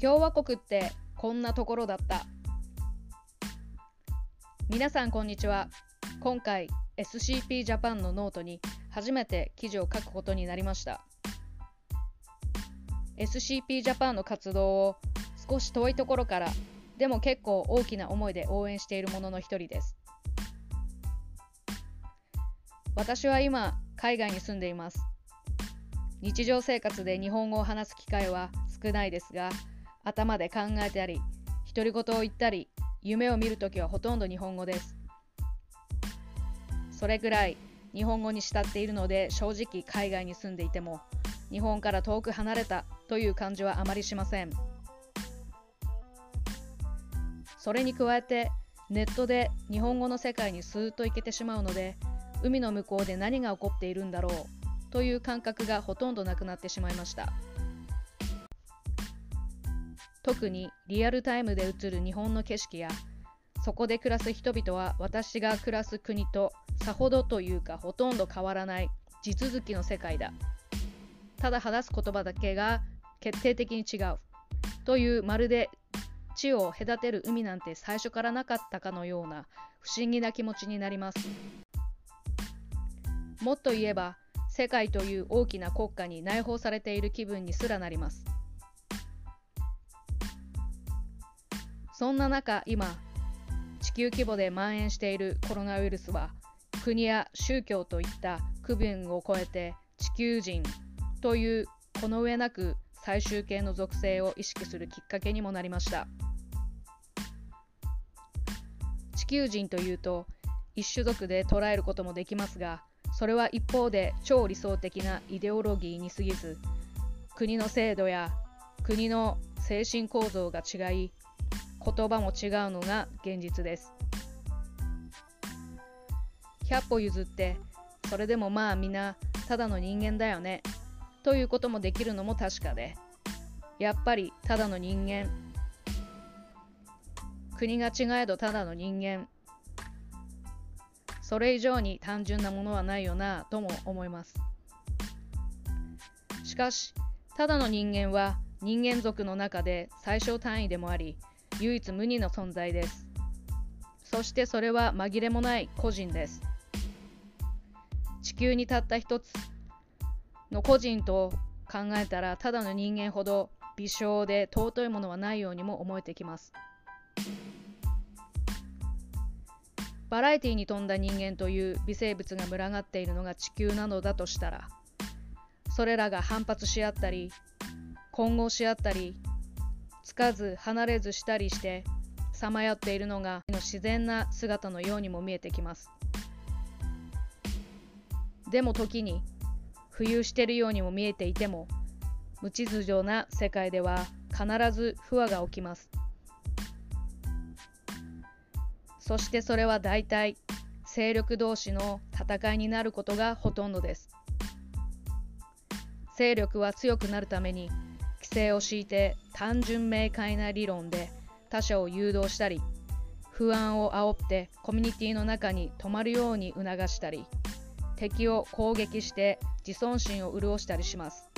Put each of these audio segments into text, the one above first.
共和国ってこんなところだった。皆さんこんにちは。今回 SCP ジャパンのノートに初めて記事を書くことになりました。SCP ジャパンの活動を少し遠いところからでも結構大きな思いで応援しているものの一人です。私は今海外に住んでいます。日常生活で日本語を話す機会は少ないですが頭で考えたり独り言を言ったり夢を見るときはほとんど日本語ですそれぐらい日本語に慕っているので正直海外に住んでいても日本から遠く離れたという感じはあまりしませんそれに加えてネットで日本語の世界にスーッと行けてしまうので海の向こうで何が起こっているんだろうという感覚がほとんどなくなってしまいました。特にリアルタイムで映る日本の景色やそこで暮らす人々は私が暮らす国とさほどというかほとんど変わらない地続きの世界だ。ただ話す言葉だけが決定的に違う。というまるで地を隔てる海なんて最初からなかったかのような不思議な気持ちになります。もっと言えば世界という大きな国家に内包されている気分にすらなります。そんな中今地球規模で蔓延しているコロナウイルスは国や宗教といった区分を超えて地球人というこの上なく最終形の属性を意識するきっかけにもなりました。地球人というと一種族で捉えることもできますがそれは一方で超理想的なイデオロギーに過ぎず国の制度や国の精神構造が違い言葉も違うのが現実です。100歩譲ってそれでもまあ皆ただの人間だよね。ということもできるのも確かで。やっぱりただの人間。国が違えどただの人間。それ以上に単純なものはないよなとも思います。しかしただの人間は人間族の中で最小単位でもあり唯一無二の存在です。そしてそれは紛れもない個人です。地球にたった一つの個人と考えたらただの人間ほど微小で尊いものはないようにも思えてきます。バラエティに富んだ人間という微生物が群がっているのが地球なのだとしたらそれらが反発し合ったり混合し合ったりつかず離れずしたりしてさまよっているのが自然な姿のようにも見えてきます。でも時に浮遊しているようにも見えていても無秩序な世界では必ず不和が起きます。そしてそれは大体勢力同士の戦いになることがほとんどです。勢力は強くなるために規制を敷いて単純明快な理論で他者を誘導したり不安を煽ってコミュニティの中に止まるように促したり敵を攻撃して自尊心を潤したりします。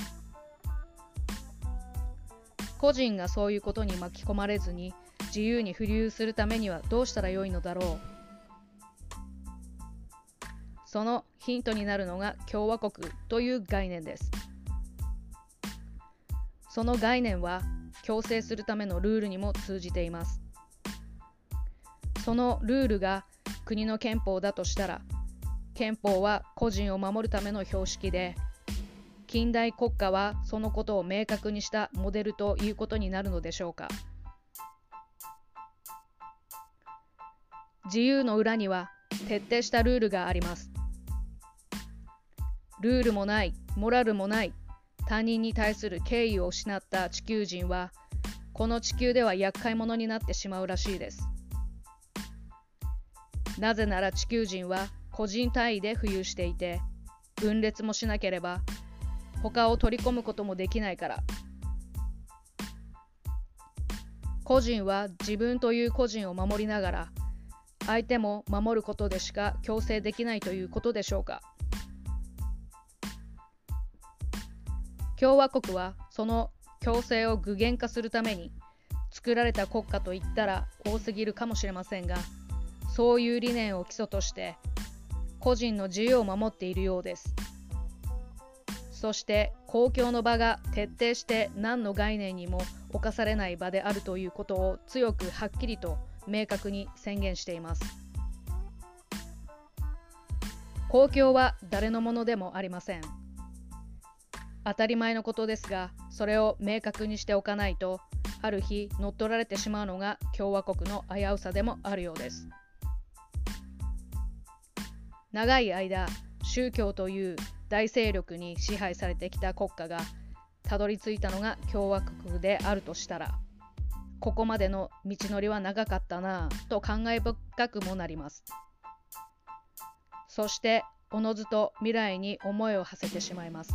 個人がそういうことに巻き込まれずに自由に浮遊するためにはどうしたらよいのだろう。そのヒントになるのが共和国という概念です。その概念は強制するためのルールにも通じています。そのルールが国の憲法だとしたら憲法は個人を守るための標識で近代国家はそのことを明確にしたモデルということになるのでしょうか。自由の裏には徹底したルールがあります。ルールもないモラルもない他人に対する敬意を失った地球人はこの地球では厄介者になってしまうらしいです。なぜなら地球人は個人単位で浮遊していて分裂もしなければ他を取り込むこともできないから。個人は自分という個人を守りながら相手も守ることでしか強制できないということでしょうか。共和国はその強制を具現化するために作られた国家といったら多すぎるかもしれませんがそういう理念を基礎として個人の自由を守っているようです。そして公共の場が徹底して何の概念にも侵されない場であるということを強くはっきりと明確に宣言しています。公共は誰のものでもありません。当たり前のことですがそれを明確にしておかないとある日乗っ取られてしまうのが共和国の危うさでもあるようです。長い間宗教という大勢力に支配されてきた国家がたどり着いたのが共和国であるとしたらここまでの道のりは長かったなぁと感慨深くもなります。そしておのずと未来に思いを馳せてしまいます。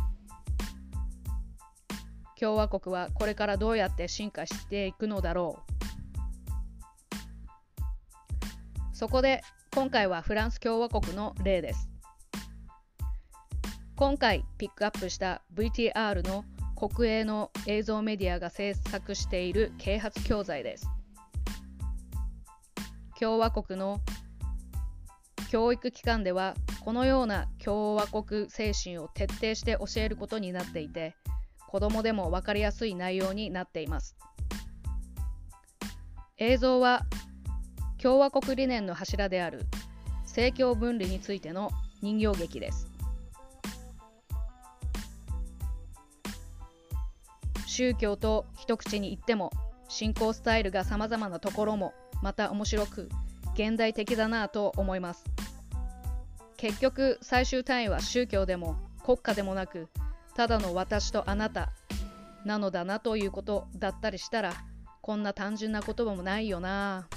共和国はこれからどうやって進化していくのだろう。そこで今回はフランス共和国の例です。今回ピックアップした VTR の国営の映像メディアが制作している啓発教材です。共和国の教育機関ではこのような共和国精神を徹底して教えることになっていて子供でも分かりやすい内容になっています。映像は共和国理念の柱である政教分離についての人形劇です。宗教と一口に言っても信仰スタイルが様々なところもまた面白く現代的だなと思います。結局最終単位は宗教でも国家でもなくただの私とあなたなのだなということだったりしたらこんな単純な言葉もないよな。